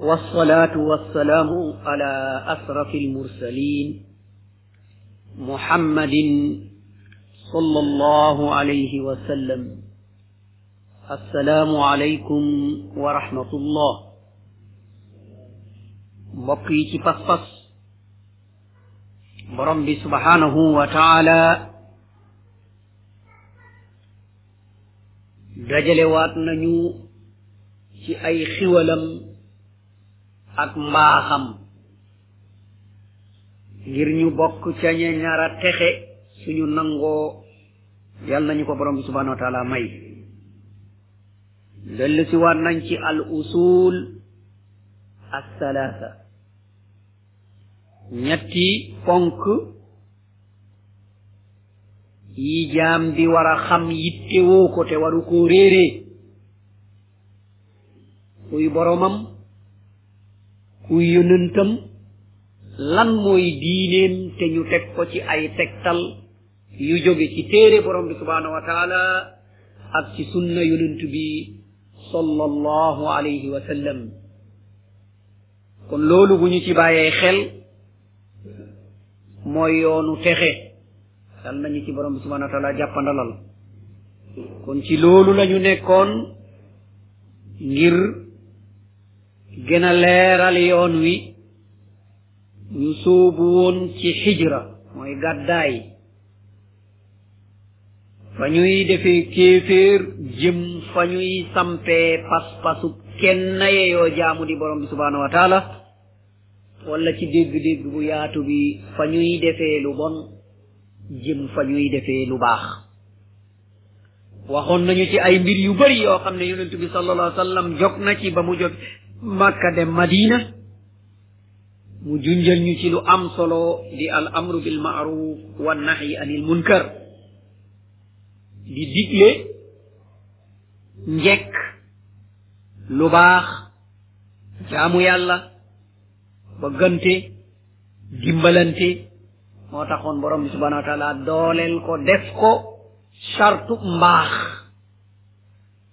والصلاة والسلام على أشرف المرسلين محمد صلى الله عليه وسلم السلام عليكم ورحمة الله بقيت yi برب سبحانه وتعالى dajalewaat nañu ci ay xiwalam ak mbaaxam ngir ñu bokk ca ña ñaar a texe suñu nangoo yàlla nañu ko borom bi subhanahu wa taala may dellu si waat nañ ci al usul as salaasa ñetti ponk yi jaam bi war a xam yittewoo ko te waru koo réeree kuy boromam kuy yonentam lan mooy diineem te ñu teg ko ci ay tegtal yu jóge ci téere borom bi subhanahu wa taala ak ci sunna yonent bi sallallahu alayhi wa sallam kon loolu bu ñu ci bàyyee xel mooy yoonu texe dal nañu ci borom bi subhanahu wa taala jàppandalal kon ci loolu lañu nekkoon ngir gën a leeral yoon wi ñu sóobu woon ci xijra mooy gàddaay fa ñuy defee kéeféer jëm fa ñuy sampee pas-pasu kenn yeyoo jaamu di borom bi subhaanahu wa taala wala ci dégg-dégg bu yaatu bi fa ñuy defee lu bon jëm fa ñuy defee lu baax waxoon nañu ci ay mbir yu bari yoo xam ne yonent bi sallallahu alayhi wa sallam jog na ci ba mu jog Makka dem Madina mu junjal ñu ci lu am solo di al amru bil ma'ruf wa nahyi anil munkar di digle njekk lu baax jaamu yàlla bëggante dimbalante moo taxoon borom bi subhanahu wa taala dooleel ko def ko sartu mbaax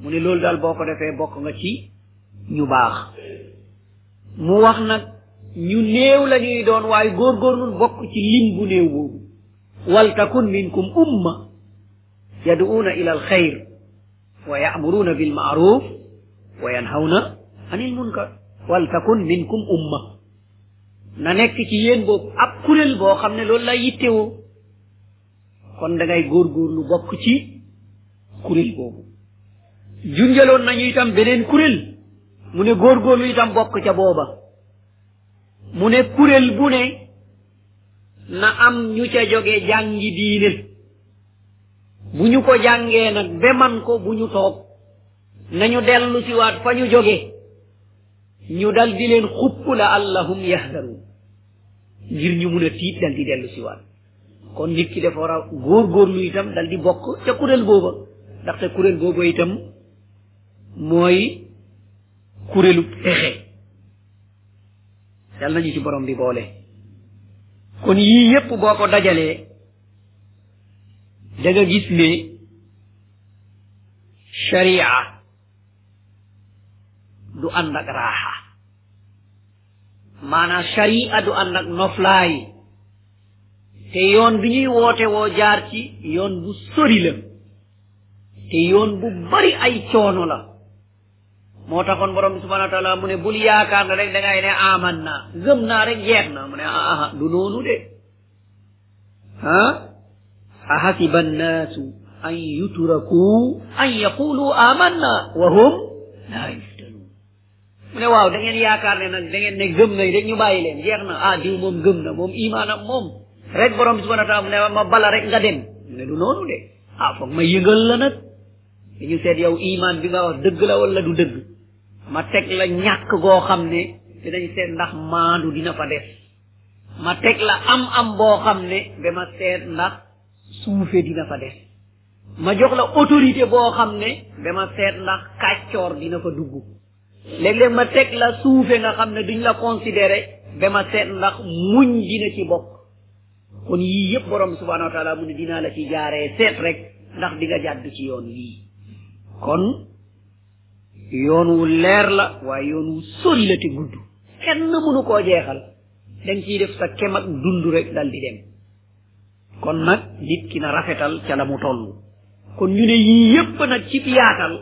mu ni loolu daal boo ko defee bokk nga ci ñu baax mu wax nag ñu néew la ñuy doon waaye góorgóorlul bokk ci lim bu néew boobu waltakun minkum umma yaduuna ila alxayr wa yaamuruuna bilmaaruf wa yanhawna anil munkar waltakun minkum umma na nekk ci yéen boobu ab kuréel boo xam ne loolu lay yittewoo kon da ngay góorgóorlu bokk ci kuréel boobu junjaloon nañu itam beneen kuréel mu ne góorgóorlu itam bokk ca booba mu ne kuréel bu ne na am ñu ca jóge jàngi diine bu ñu ko jàngee nag ba man ko bu ñu toog nañu dellu si waat fa ñu jóge ñu dal di leen xupp la allahum yahdaruun ngir ñu mun a tiit dal di dellu si waat kon nit ki dafa war a góorgóorlu itam dal di bokk ca kuréel booba ndaxte kuréel booba itam mooy kuréelu texe yal nañu ci borom bi boole kon yii yépp boo ko dajalee da nga gis ne sharia du ànd ak raaxa maanaam sharia du ànd ak noflaay te yoon bi ñuy woote woo jaar ci yoon bu sori la te yoon bu bari ay coono la moo taxoon borom bi subhanahu wa taala mu ne bul yaakaar na rek da ngay ne aman naa gëm naa rek jeex na mu ne aha du noonu de ah ahasiba annaasu an yutraku an yaqulu amanna wa hum laa yuftanun mu ne waaw da ngeen yaakaar ne nag da ngeen ne gëm nañ rek ñu bàyyi leen jeex na ah diw moom gëm na moom imaanam moom rek borom bi subhanahu wa taala mu ne ma bala rek nga dem mu ne du noonu de ah foog ma yëngal la nag dañu seet yow imaan bi nga wax dëgg la wala du dëgg ma teg la ñàkk goo xam ne dinañ seet ndax maandu dina fa des ma teg la am am boo xam ne ba ma seet ndax suufe dina fa des ma jox la autorité boo xam ne dama seet ndax kàccoor dina fa dugg léeg-léeg ma teg la suufe nga xam ne duñ la considéré dama seet ndax muñ dina ci bokk kon yii yëpp borom subhanahu wa taala mu ne dinaa la ci jaaree seet rek ndax di nga jàdd ci yoon wii kon yoon wu leer la waaye yoon wu sori la te gudd kenn mënu koo jeexal dañ ciy def sa kem ak dund rek dal di dem kon nag nit ki na rafetal ca la mu toll kon ñu ne yii yépp nag ci yaatal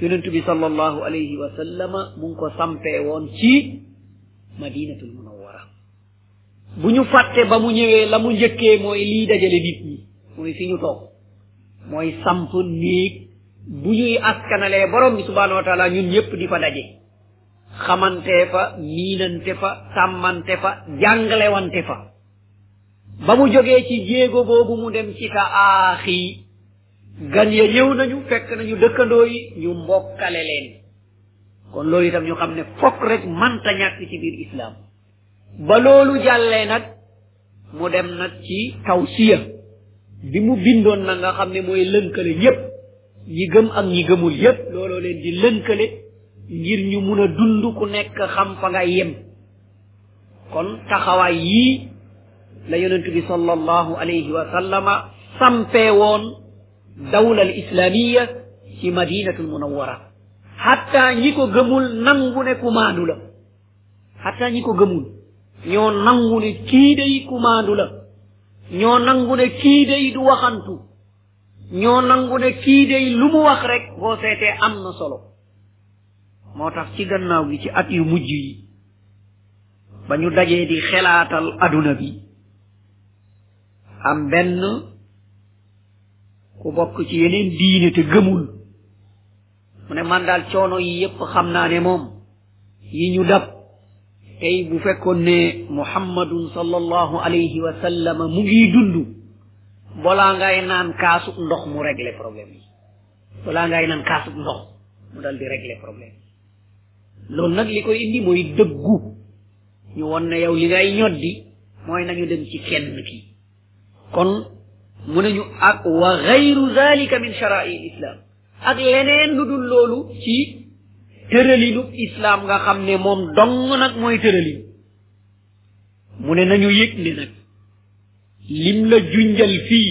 yonent bi sallallahu alayhi wa sallama mu ngi ko sampee woon ci madinatul munawwara bu ñu fàtte ba mu ñëwee la mu njëkkee mooy lii dajale nit ñi mooy fi ñu toog mooy samp néeg bu ñuy askanalee borom bi subhanahu wa taala ñun ñëpp di fa daje xamante fa miinante fa sàmmante fa jànglewante fa ba mu jógee ci jéego boobu mu dem ci ta aaxi gan ya ñëw nañu fekk nañu dëkkandoo yi ñu mbokkale leen kon loolu itam ñu xam ne fokk rek manta ñàkk ci biir islam ba loolu jàllee nag mu dem nag ci tawsiya bi mu bindoon na nga xam ne mooy lënkale ñépp ñi gëm ak ñi gëmul yépp looloo leen di lënkale ngir ñu mun a dund ku nekk xam fa nga yem kon taxawaay yii la yonent bi sallallahu alayhi wa sallama sampee woon dawla al islamiya ci madinatul munawwara hatta ñi ko gëmul nangu ne kumaandu la hatta ñi ko gëmul ñoo nangu ne kii day kumaandu la ñoo nangu ne kii day du waxantu ñoo nangu ne kii day lu mu wax rek boo seetee am na solo moo tax ci gannaaw gi ci at yu mujj yi ba ñu dajee di xelaatal aduna bi am benn ku bokk ci yeneen diine te gëmul mu ne man daal coono yi yépp xam naa ne moom yi ñu dab tey bu fekkoon ne muhammadun sallallahu alayhi wa sallam mu ngi dund bolaa ngay naan kaasu ndox mu régler problème yi balaa ngay naan kaasub ndox mu dal di régler problème loolu nag li koy indi mooy dëggu ñu won ne yow li ngay ñoddi mooy nañu dem ci kenn ki kon mu nañu ak wa gayru zalika min sharai islam ak leneen lu dul loolu ci tëralinu islam nga xam ne moom dong nag mooy tëralin mu ne nañu yëg ne nag lim la junjal fii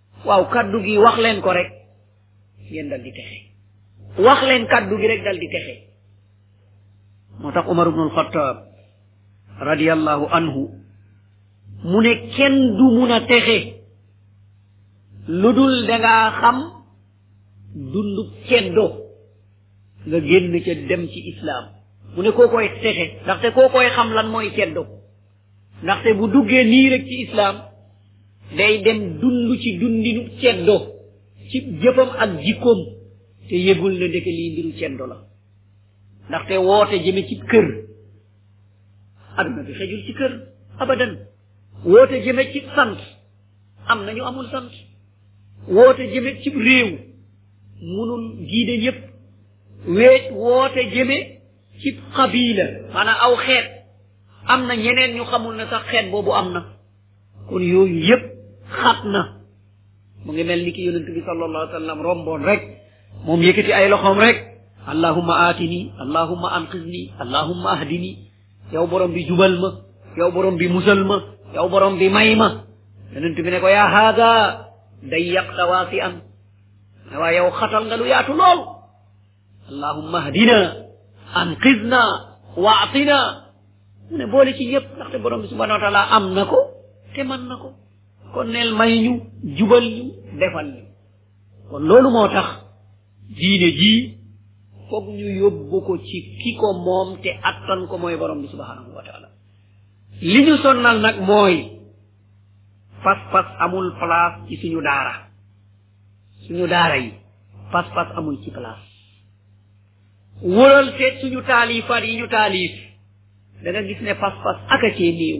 waaw kaddu gi wax leen ko rek ngeen dal di texe wax leen kaddu gi rek dal di texe moo tax umar ibnu alxataab radiallahu anhu mu ne kenn du mun a texe lu dul dangaa xam dundu ceddo nga génn ca dem ci islaam mu ne koo koy texe ndaxte koo koy xam lan mooy ceddo ndaxte bu duggee nii rek ci islaam day dem dund ci dundinu ceddo ci jëfam ak jikkoom te yëgul ne ndeke lii mbiru ceddo la ndaxte woote jëme ci kër aduna bi xejul ci kër abadan woote jëme ci sant am na ñu amul sant woote jëme ci réew munul giide ñëpp weet woote jëme ci xabiila maanaam aw xeet am na ñeneen ñu xamul ne sax xeet boobu am na kon yooyu yépp xat na mu ngi mel ni ki yonent bi sallallahu alayhi wa sallam romboon rek moom yëkkati ay loxoom rek allahumma aatini allahumma anqizni allahumma ahdini yow borom bi jubal ma yow borom bi musal ma yow borom bi may ma yonent bi ne ko yaa haada day yàq tawaasi an waaye yow xatal nga lu yaatu lool allahumma ahdina anqidna waatina mu ne boole ci yépp ndaxte borom bi subhanahu wa taala am na ko te man na ko kon neel may ñu jubal ñu defal ñu kon loolu moo tax diine jii foog ñu yóbbu ko ci ki ko moom te attan ko mooy borom bi subhanahu wa taala li ñu sonnal nag mooy pas-pas amul place ci suñu daara suñu daara yi pas-pas amul ci place wëral seet suñu taalifaat yi ñu taalif da nga gis ne pas-pas ak a cee néew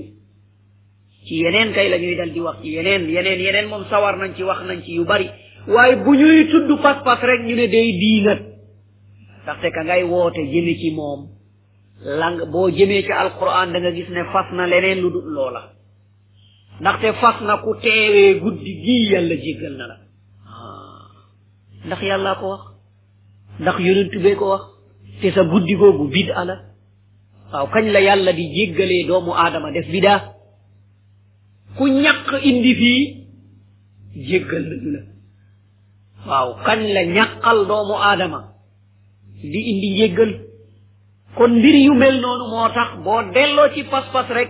ci yeneen kay la ñuy dal di wax ci yeneen yeneen yeneen moom sawar nañ ci wax nañ ci yu bari waaye bu ñuy tudd pas-pas rek ñu ne day diinat ndaxte ka ngay woote jëme ci moom lang boo jëmee ci alquran da nga gis ne fas na leneen lu dul loola ndaxte fas na ku teewee guddi gii yàlla jéggal na la ndax yàllaa ko wax ndax yonent bee ko wax te sa guddi googu bid ala waaw kañ la yàlla di jéggalee doomu aadama def bidaa ku ñàkk indi fii jéggal nañu la waaw kañ la ñàkkal doomu aadama di indi njéggal kon mbir yu mel noonu moo tax boo delloo ci pas-pas rek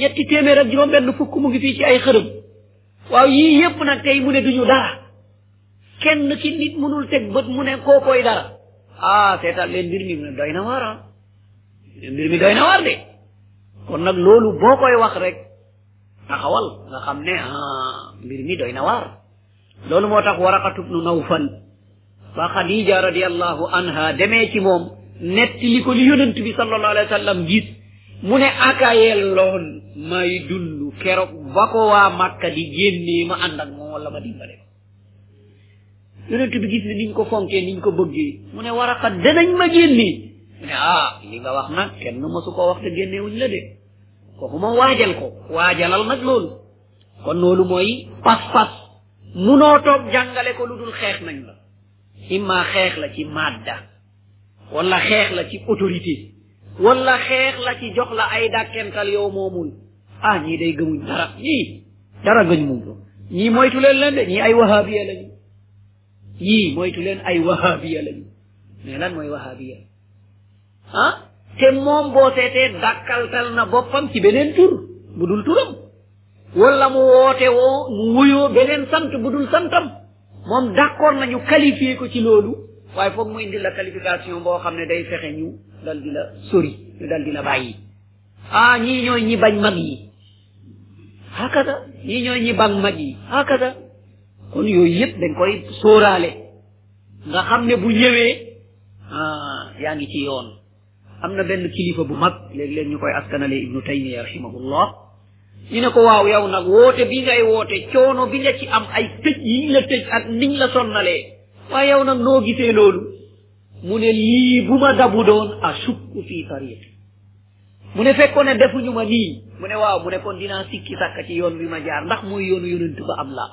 ñetti téeméer ak juróom benn fukk mu ngi fii ci ay xërëm waaw yii yépp nag tey mu ne duñu dara kenn ki nit mënul teg bët mu ne kookooy dara ah seetal leen mbir mi mu ne doy na waar ah mbir mi doy na waar de kon nag loolu boo koy wax rek taxawal nga xam ne ah mbir mi doy na waar loolu moo tax waraqatu bnu nawfal ba xadija radiallahu anha demee ci moom netti li ko li yonent bi sallallahu alayhi wa sallam gis mu ne akayel loon may dund keroog ba ko waa màkka di génnee ma ànd ak moom wala ma dimbale ko yonent bi gis ne niñ ko fonkee niñ ko bëggee mu ne waraqa danañ ma génnee mu ne ah li nga wax nag kenn mësu koo wax te génneewuñ la de kooku moom waajal ko waajalal nag loolu kon loolu mooy pas-pas munoo toog jàngale ko lu dul xeex nañ la imma xeex la ci madda wala xeex la ci autorité wala xeex la ci jox la ay dàkkental yow moomul ah ñii day gëmuñ dara ñii dara gëñ muñ ko ñii moytu leen leen de ñii ay wahabiya lañu ñii moytu leen ay wahabiya lañu mais lan mooy wahabiya ah te moom boo seetee dàkkaltal na boppam ci beneen tur bu dul turam wala mu woote woo mu wuyoo beneen sant bu dul santam moom d'accord nañu qualifié ko ci loolu waaye foog mu indi la qualification boo xam ne day fexe ñu dal di la sori ñu dal di la bàyyi ah ñii ñooy ñi bañ mag yi hakada ñii ñooy ñi bañ mag yi hakada kon yooyu yëpp dañ koy sóoraale nga xam ne bu ñëwee ah yaa ngi ci yoon am na benn kilifa bu mag léeg-léeg ñu koy askanale ibnu taymiya rahimahullah ñu ne ko waaw yow nag woote bi ngay woote coono bi nga ci am ay tëj yiñ la tëj ak niñ la sonnalee waaye yow nag noo gisee loolu mu ne lii bu ma dabu doon asukku fi tariqi mu ne fekkoon ne defuñu ma nii mu ne waaw mu ne kon dinaa sikki sàkk ci yoon wi ma jaar ndax mooy yoonu yonent ba am laa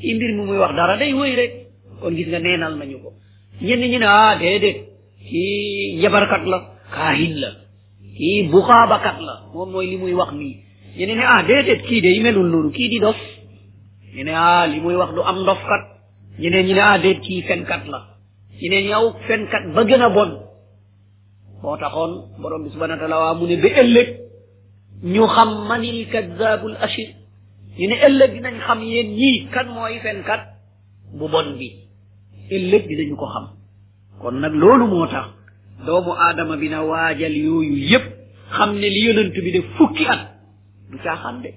ci mbir mi muy wax dara day wëy rek kon gis nga neenal nañu ko ñenn ñi ne ah déedéet kii njabarkat la kaahin la kii buxaabakat la moom mooy li muy wax nii ñeneen ne ah déedéet kii day melul noonu kii di dof ñu ne ah li muy wax du am ndof kat ñeneen ñi ne ah déet kii fenkat la ñeneen ñi aw fenkat ba gën a bon moo taxoon borom bi subhanahu wa taala waa mu ne ba ëllëg ñu xam manil kaddaabul ashir ñu ne ëllëg dinañ xam yéen ñii kan mooy fenkat bu bon bi ëllëg dinañu ko xam kon nag loolu moo tax doomu aadama bi na waajal yooyu yépp xam ne li yonent bi def fukki at du caaxaan de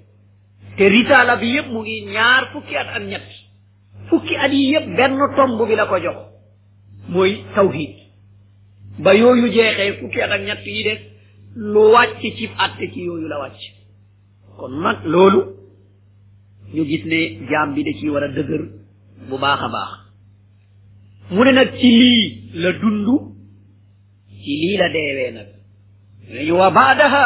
te ritaala bi yépp mu ngi ñaar fukki at ak ñett fukki at yi yépp benn tomb bi la ko jox mooy tawhid ba yooyu jeexee fukki at ak ñett yi des lu wàcc ci àtte ci yooyu la wàcc kon nag loolu ñu gis ne jaam bi da ciy war a dëgër bu baax a baax mu ne nag ci lii la dund ci lii la deewee nag ne wa baadaha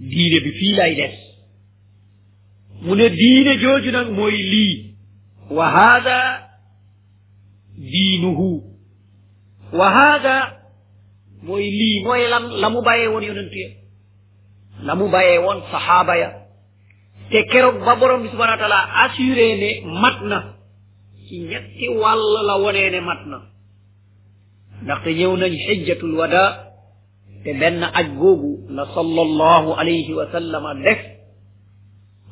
diine bi fii lay des mu ne diine jooju nag mooy lii wa haada diinuhu wa haada mooy lii mooy lan la mu bàyyee woon yonent ya la mu bàyyee woon saxaaba ya te keroog ba borom bi subhana wa taala assuré ne mat na ci ñetti wàll la wonee ne mat na ndaxte ñëw nañ xijjatul wada te benn aj googu la sallallahu alayhi wa sallama def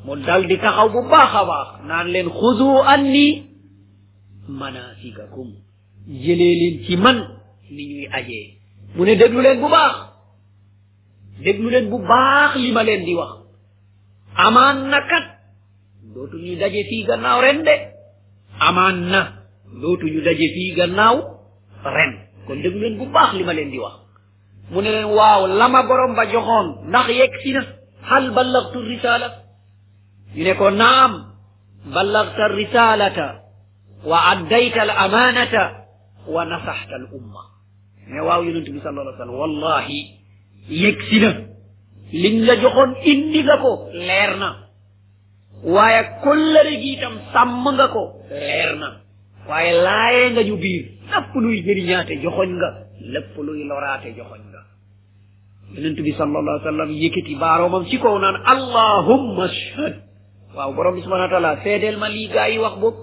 mu dal di taxaw bu baax a baax naan leen xudu anni manasikakum jëlee leen ci man ni ñuy ajee mu ne déglu leen bu baax déglu leen bu baax li ma leen di wax amaan na kat dootu ñu daje fii gannaaw ren de amaan na dootu ñu daje fii gannaaw ren kon déglu leen bu baax li ma leen di wax mu ne leen waaw lama borom ba joxoon ndax yegg si na hal ballagtu risala ñu ne ko naam ballagta risalata wa addayta al amanata wa nasaxta al umma ne waaw yonent bi sallallahu alayhi wa sallam wallahi yëg si na liñ la joxoon indi nga ko leer na waaye kollëre gi itam sàmm nga ko leer na waaye laayee nga ñu biir lépp luy jëriñaate joxoñ nga lépp luy loraate joxoñ nga yonent bi sallallahu alayhi wa sallam yëkkati baaroomam ci kaw naan allahumma ashhad waaw borom bi subhanahu wa taala seedeel ma lii gaa yi wax boobu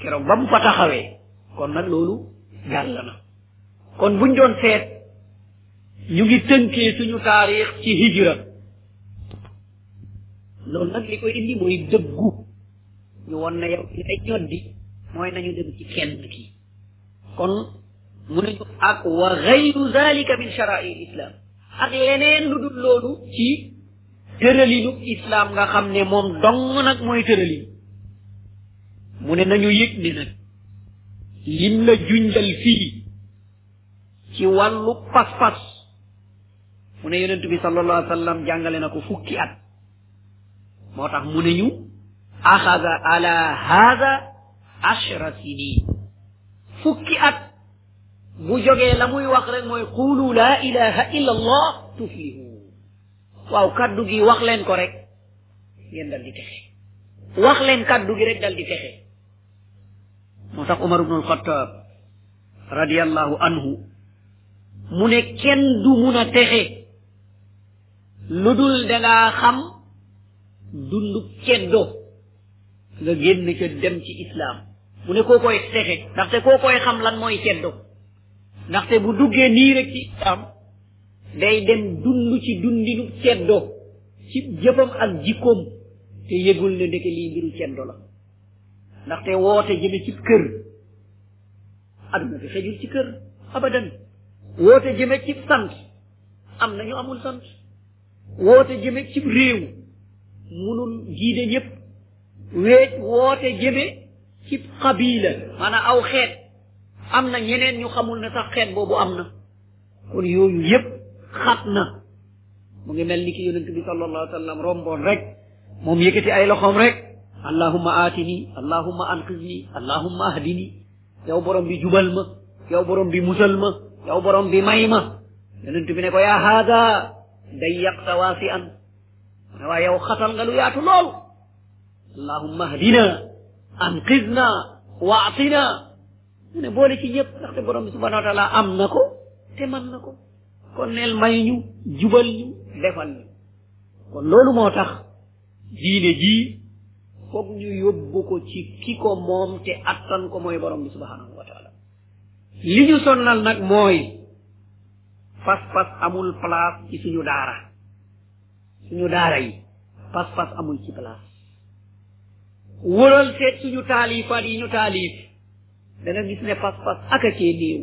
keroog ba mu fa taxawee kon nag loolu jàll na kon buñ doon seet ñu ngi tënkee suñu taarix ci hijra loolu nag li koy indi mooy dëggu ñu won na yow li ay ñoddi mooy nañu dem ci kenn ki kon mu nañu ak wa gayru zalika min sharai islam ak leneen lu dul loolu ci tëralinu islaam nga xam ne moom dong nag mooy tëralin mu ne nañu yëg ne nag lim la junjal fii ci wàllu pas-pas mu ne yonent bi sallallahu alayhi wa sallam jàngale na ko fukki at moo tax mu ne ñu axada ala hada ashra sinin fukki at bu jógee la muy wax rek mooy qulu la ilaha illa allah tuflihu waaw kàddu gi wax leen ko rek ngeen dal di texe wax leen kàddu gi rek dal di texe moo tax Umar ibnul Xattaab radiyallahu anhu mu ne kenn du mun a texe lu dul dangaa xam dundu ceddo nga génn ca dem ci islaam mu ne koo koy texe ndaxte koo koy xam lan mooy ceddo ndaxte bu duggee nii rek ci islaam day dem dund ci dundinu ceddo ci jëfam ak jikkoom te yëgul ne ndeke lii mbiru ceddo la ndaxte woote jëme ci kër aduna bi xejul ci kër abadan woote jëme ci sant am na ñu amul sant woote jëme ci réew munul giide ñëpp weet woote jëme ci xabila maanaam aw xeet am na ñeneen ñu xamul ne sax xeet boobu am na kon yooyu yépp xat na mu ngi mel ni ki yonent bi sallallahu alayhi wa sallam romboon rek moom yëkkati ay loxoom rek allahumma aatini allahumma anqizni allahumma ahdini yow borom bi jubal ma yow borom bi musal ma yow borom bi may ma yonent bi ne ko yaa haada dayyaqta waasi an ne waa yow xatal nga lu yaatu lool allahumma ahdina anqizna waatina mu ne boole ci ñëpp ndaxte borom bi subhanahu wa taala am na ko te man na ko kon neel may ñu jubal ñu defal ñu kon loolu moo tax diine jii foog ñu yóbbu ko ci ki ko moom te attan ko mooy borom bi subhanahu wa taala li ñu sonnal nag mooy pas-pas amul place ci suñu daara suñu daara yi pas-pas amul ci place wëral seet suñu taalifaat yi ñu taalif da nga gis ne pas-pas ak a cee néew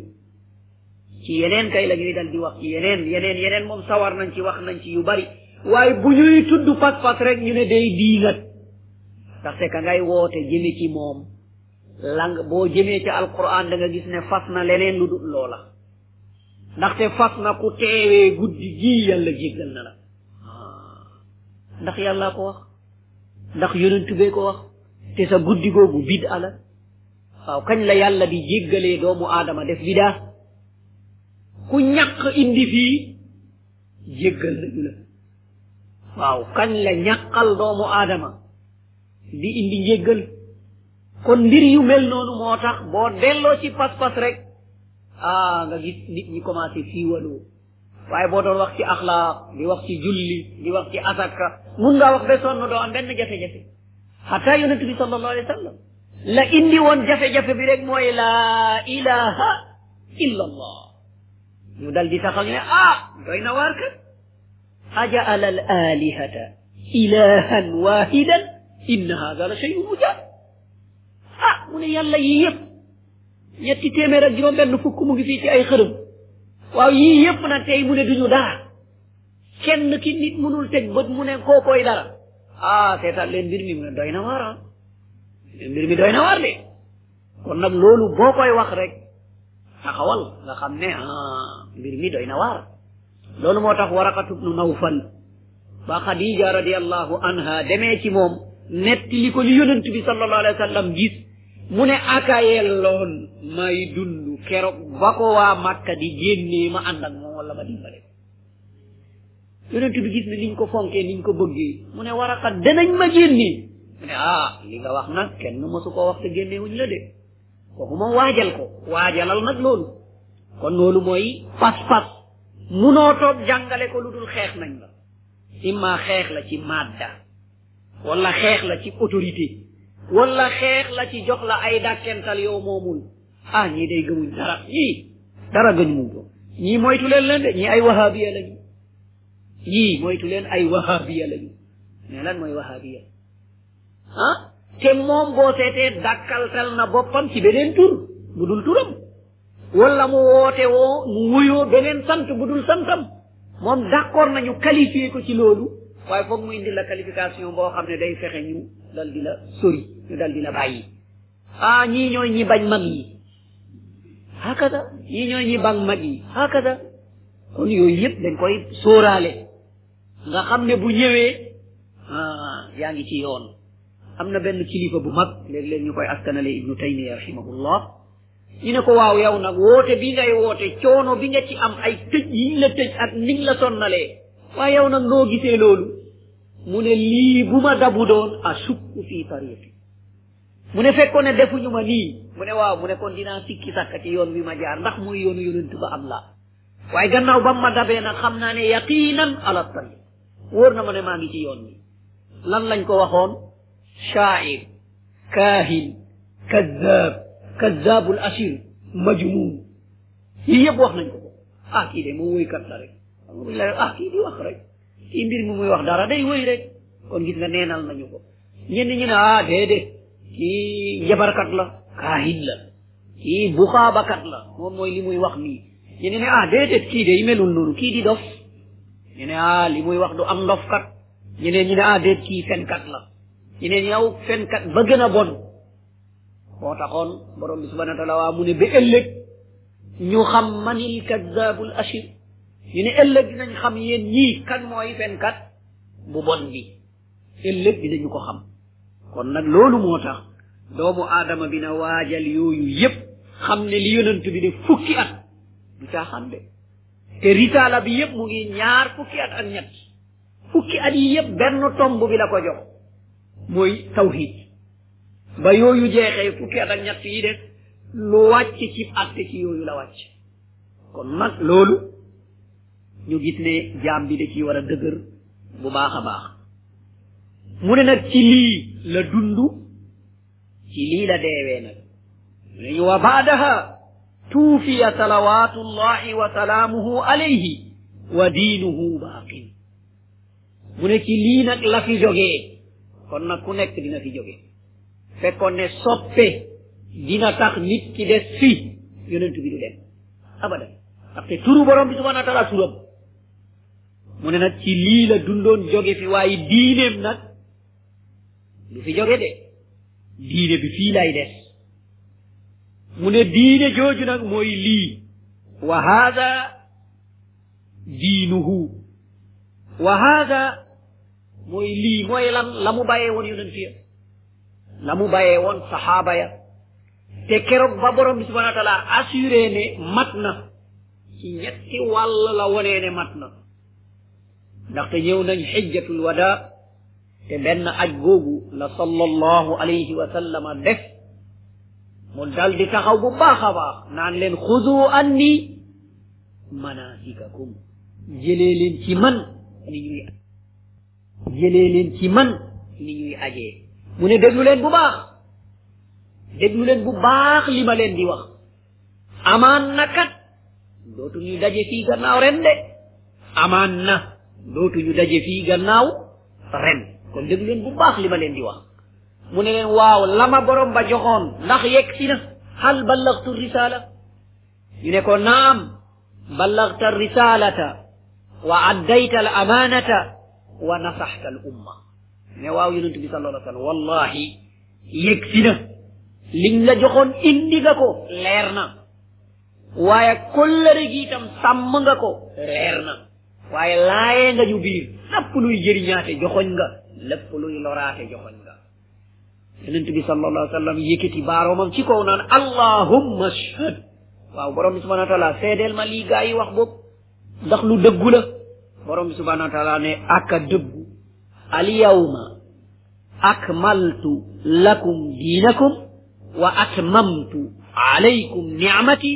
ci yeneen kay la ñuy dal di wax ci yeneen yeneen yeneen moom sawar nañ ci wax nañ ci yu bari waaye bu ñuy tudd pas-pas rek ñu ne day diingat ndaxte ka ngay woote jëme ci moom lang boo jëmee ci alquran da nga gis ne fas na leneen lu dul loola ndaxte fas na ku teewee guddi gii yàlla jéggal na la ndax yàlla ko wax ndax yonent bee ko wax te sa guddi googu bid ala waaw kañ la yàlla di jéggalee doomu aadama def bidaa ku ñàkk indi fii jéggal nañu la waaw kañ la ñàkkal doomu aadama di indi njéggal kon mbir yu mel noonu moo tax boo delloo ci pas-pas rek ah nga gis nit ñi commencé siiwaloo waaye boo doon wax ci axlaaq di wax ci julli di wax ci asaka mun ngaa wax ba sonn doo am benn jafe-jafe xataa yonent bi sallallahu alayhi wa sallam la indi woon jafe-jafe bi rek mooy laa ilaha illa allah ñu dal di taxaw ñu ne ah doy na waar kat ajaala al alihata ilahan wahidan inna hada la shay'un mujab ah mu ne yàlla yi yëpp ñetti téeméer ak juróom benn fukk mu ngi fii ci ay xërëm waaw yii yépp nag tey mu ne duñu dara kenn ki nit mënul teg bët mu ne kookooy dara ah seetaan leen mbir mi mu ne doy na waar ah mbir mi doy na waar de kon nag loolu boo koy wax rek taxawal nga xam ne ah mbir mi doy na waar loolu moo tax waraqatu bnu nawfal ba xadija radiallahu anha demee ci moom netti li ko li yonent bi sallallahu alayhi wa sallam gis mu ne akayelloon may dund keroog ba ko waa màkka di génnee ma ànd ak moom wala ma dimbale ko yonent bi gis ne niñ ko fonkee niñ ko bëggee mu ne waraqat danañ ma génnee mu ne ah li nga wax nag kenn mosu koo wax te génnee wuñ la de kooku moom waajal ko waajalal nag loolu kon loolu mooy pas-pas munoo toog jàngale ko lu dul xeex nañ la imma xeex la ci madda wala xeex la ci autorité wala xeex la ci jox la ay dàkkental yow moomul ah ñii day gëmuñ dara ñii dara gëñ mu ko ñii moytu leen leen de ñii ay wahabiya lañu ñii moytu leen ay wahabiya lañu mais lan mooy wahabiya ah te moom boo seetee dàkkaltal na boppam ci beneen tur bu dul turam wala mu woote woo mu wuyoo beneen sant bu dul santam moom d'accord nañu qualifié ko ci loolu waaye foog mu indi la qualification boo xam ne day fexe ñu dal di la sori ñu dal di la bàyyi ah ñii ñooy ñi bañ mag yi hakada ñii ñooy ñi bañ mag yi hakada kon yooyu yëpp dañ koy sóoraale nga xam ne bu ñëwee ah yaa ngi ci yoon am na benn kilifa bu mag léeg-léeg ñu koy askanale ibnu taymiya rahimahullah ñu ne ko waaw yow nag woote bi ngay woote coono bi nga ci am ay tëj yiñ la tëj ak niñ la sonnalee waaye yow nag noo gisee loolu mu ne lii bu ma dabu doon a sukku fii tariqi mu ne fekkoon ne defuñu ma nii mu ne waaw mu ne kon dinaa sikki sàkk ci yoon wi ma jaar ndax muy yoonu yonent ba am la waaye gannaaw ba ma dabee nag xam naa ne yaqinan ala tariq wóor na ma ne maa ngi ci yoon bi lan lañ ko waxoon shaair kaahin kazaab kazaabul asir majnun yi yëpp wax nañ ko ko ah kii de moom woykat la rek ah kii di wax rek ci mbir mi muy wax dara day wëy rek kon gis nga neenal nañu ko ñenn ñi ne ah déedéet kii njabarkat la kaahin la kii buxaabakat la moom mooy li muy wax nii ñu ne ne ah déedéet kii day melul noonu kii di dof ñu ne ah li muy wax du am ndofkat ñu ne ñu ne ah déet kii fenkat la ñu ne ñaw fenkat ba gën a bon moo taxoon borom bi subhanahu wa taala waa mu ne ba ëllëg ñu xam manil kaddaabul ashir ñu ne ëllëg dinañ xam yéen ñii kan mooy fenkat bu bon bi ëllëg dinañu ko xam kon nag loolu moo tax doomu aadama bi na waajal yooyu yépp xam ne li yonent bi de fukki at du caaxaan de te risaala bi yépp mu ngi ñaar fukki at ak ñett fukki at yi yépp benn tomb bi la ko jox mooy tawhid ba yooyu jeexee fukki at ak ñett yi def lu wàcc ci àtte ci yooyu la wàcc kon nag loolu ñu gis ne jaam bi da ciy war a dëgër bu baax a baax mu ne nag ci lii la dund ci lii la deewee nag mu ne ñu wa baadaha tuufiya salawaatullahi wa salaamuhu alayhi wa diinuhu baaqin mu ne ci lii nag la fi jógee kon nag ku nekk dina fi jóge fekkoon ne soppe dina tax nit ki des fi yonent bi du dem abadan ndaxte turu borom bi subhanahu wa taala turam mu ne nag ci lii la dundoon jóge fi waaye diineem nag du fi jóge de diine bi fii lay des mu ne diine jooju nag mooy lii wa hada diinuhu wa hada mooy lii mooy lan la mu bàyyee woon yonent ya la mu bàyyee woon saxaaba ya te keroog ba borom bi subhanahu wa taala assuré ne mat na ci ñetti wàll la wonee ne mat na ndaxte ñëw nañ xijjatul wadaa te benn aj googu la sallallahu alayhi wa sallama def mu dal di taxaw bu baax a baax naan leen xudu anni manasikakum jëlee leen ci man ni ñuy jëlee leen ci man ni ñuy ajee mu ne déglu leen bu baax déglu leen bu baax li ma leen di wax amaan na kat dootuñu daje fii gannaaw ren de amaan na dootuñu daje fii gannaaw ren kon dégg leen bu baax li ma leen di wax mu ne leen waaw lama borom ba joxoon ndax yegg si na hal ballagtu risala ñu ne ko naam ballagta risalata wa addayta al amanata wa nasaxta al umma ne waaw yonent bi sallallahu alayhi wa sallam wallahi yëg si na liñ la joxoon indi nga ko leer na waaye kollëre gi itam sàmm nga ko leer na waaye laayee nga ñu biir lépp luy jëriñaate joxoñ nga lépp luy loraate joxoñ nga yonent bi sallallahu alayhi wa sallam yëkkati baaroomam ci kaw naan allahumma ashhad waaw borom bi subhanahu wa taala seedeel ma lii gaa yi wax bopp ndax lu dëggu la borom bi subhanahu wa taala ne aka dëggu al yawma akmaltu lakum diinakum wa atmamtu alaykum nicmati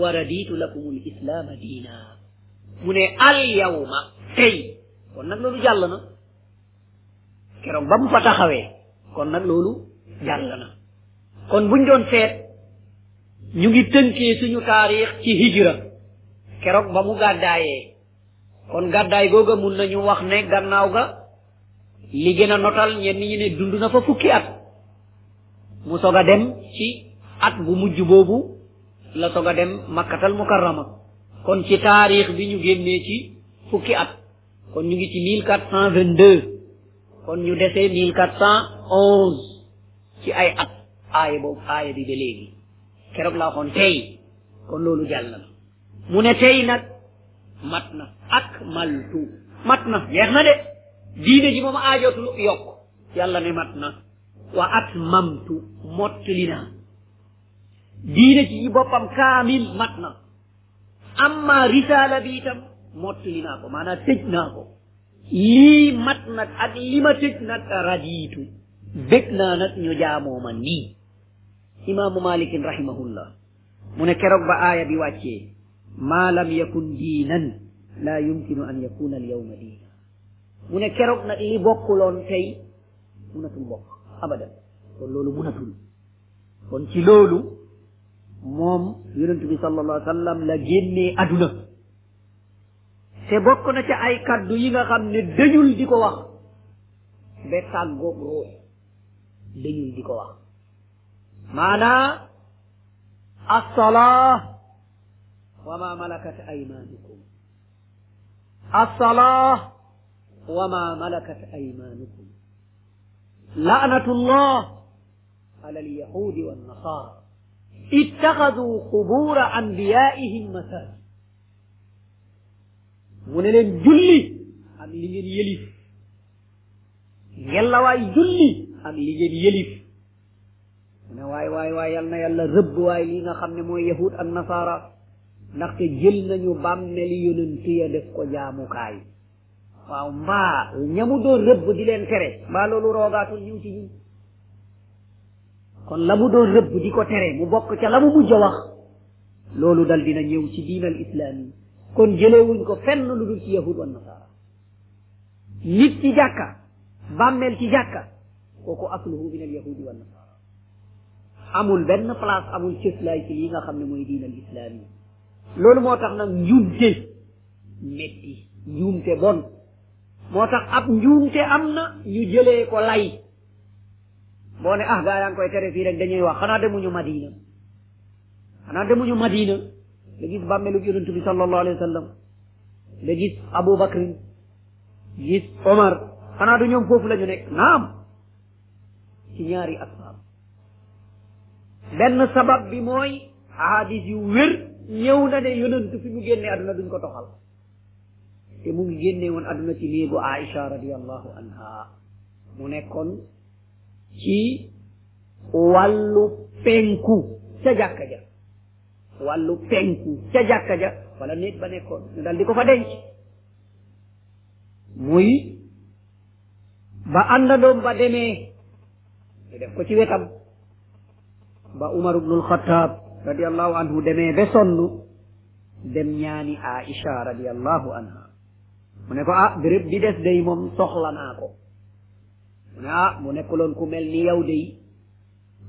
wa raditu lakum al islaama diina mu ne al yawma tey kon nag loolu jàll na keroog ba mu fa taxawee kon nag loolu jàll na kon buñ doon seet ñu ngi tënkee suñu taarix ci hijra keroog ba mu gàddaayee kon gàddaay googa mun nañu wax ne gannaaw ga li gën a notal ñenn ñi ne dund na fa fukki at mu sog a dem ci at bu mujj boobu la sog a dem makkatal mukarrama kon ci taarix bi ñu génnee ci fukki at kon ñu ngi ci mille quatre cent vingt deux kon ñu desee mille quatre cent onze ci ay at aaya boobu aaya bi ba léegi keroog laa xoon tey kon loolu jàll na mu ne tey nag mat na ak maltu mat na yeex na de diine ji moom aajootul yokk yàlla ne mat na wa at mamtu mottali naa diine ji ci boppam kaamil mat na amma risaala bi itam mottali naa ko maanaam tëj naa ko lii mat nag ak li ma tëj nag radiitu bég naa nag ñu jaamoo ma nii imaamu malikin rahimahullah mu ne keroog ba aaya bi wàccee maa lam yakun diinan laa yumkinu an yakuna al yawma diina mu ne keroog nag li bokkuloon tey munatul bokk abadan kon loolu munatul kon ci loolu moom yonent bi sallallahu alayhi wa sallam la génnee aduna te bokk na ca ay kaddu yi nga xam ne dañul di ko wax ba tàggoog ruux dañul di ko wax maanaa assalaa وما ملكت أيمانكم الصلاة وما ملكت أيمانكم لعنة الله على اليهود والنصارى اتخذوا قبور أنبيائهم مساجد من لين جلي أم لين يليف ngelawaay julli ak li ngeen yëlif mu ne waay waay waay yal na yàlla rëbb waay li nga xam ne mooy yahud ak nasaara ndaxte jël nañu bàmmeli yonent ya def ko jaamukaay waaw mbaa ñamu doon rëbb di leen tere mbaa loolu roogaatul ñëw ci ñun kon la mu doon rëbb di ko tere mu bokk ca la mu mujj a wax loolu dal dina ñëw ci diinal islaam yi kon jëlewuñ ko fenn lu dul ci yahud wa nasaara nit ci jàkka bàmmeel ci jàkka kooku asluhu min al yahudi wa nasara amul benn place amul cëslaay ci yi nga xam ne mooy diin al islaam yi loolu moo tax nag njuumte metti njuumte bon moo tax ab njuumte am na ñu jëlee ko lay boo ne ah gaa yaa ngi koy tere fii rek dañuy wax xanaa demuñu madina xanaa demuñu madina nga gis bàmmeelu yonent bi sallallahu alayhi wa sallam nga gis Abu Bakr gis Omar xanaa du ñoom foofu la ñu nekk naam ci ñaari asbaab benn sabab bi mooy ahadis yu wér ñëw na ne yonent fi mu génnee àdduna duñ ko toxal te mu ngi génnee woon àdduna ci néegu Aïcha radiallahu anha mu nekkoon ci wàllu penku ca jàkka ja wàllu penku ca jàkka ja wala néeg ba nekkoon ñu dal di ko fa denc muy ba àndandoom ba demee ñu def ko ci wetam ba Umar ibnul Xattaab radiallahu anhu demee ba sonn dem ñaani Aïcha radiallahu anha mu ne ko ah béréb bi des day moom soxla naa ko mu ne ah mu nekkuloon ku mel ni yow day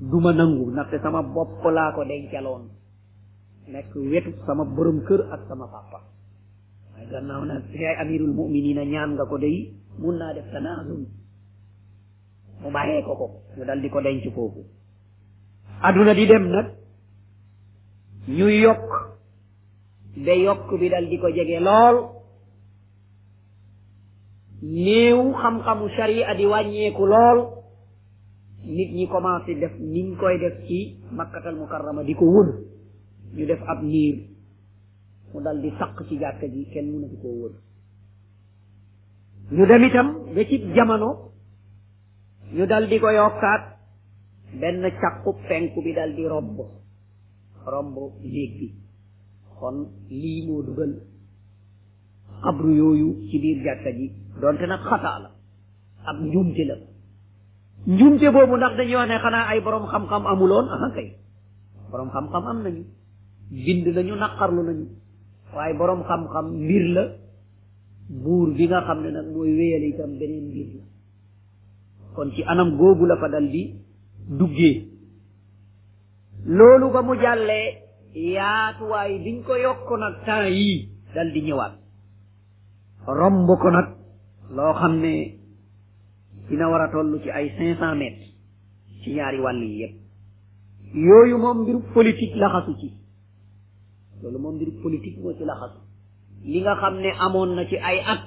du ma nangu ndaxte sama bopp laa ko dencaloon nekk wetu sama borom kër ak sama papa waaye gannaaw nag yaay amirul muminina ñaan nga ko day mun naa def tanaazul mu bàyyee ko ko ñu dal di ko denc foofu adduna di dem nag ñu yokk ba yokk bi dal di ko jege lool néew xam-xamu sharia di wàññeeku lool nit ñi commencé def niñ koy def ci makkatal mukarrama di ko wër ñu def ab niir mu dal di saq ci jàkka ji kenn mënatu koo wër ñu dem itam ba ci jamono ñu dal di ko yokkaat benn càqub penku bi dal di romb romb néeg bi kon lii moo dugal xabru yooyu ci biir jàkka ji donte nag xataa la ab njuumte la njuumte boobu ndax dañuy wax ne xanaa ay borom xam-xam amuloon aha kay borom xam-xam am nañu bind nañu naqarlu nañu waaye borom xam-xam mbir la buur bi nga xam ne nag mooy wéyal itam beneen mbir la kon ci anam googu la fa dal di duggee loolu ba mu jàllee yaatuwaay biñ ko yokk nag temps yii dal di ñëwaat romb ko nag loo xam ne dina war a toll ci ay cinq cent mètres ci ñaari wàll yi yépp yooyu moom mbiru politique laxasu ci loolu moom mbiru politique moo ci laxasu li nga xam ne amoon na ci ay at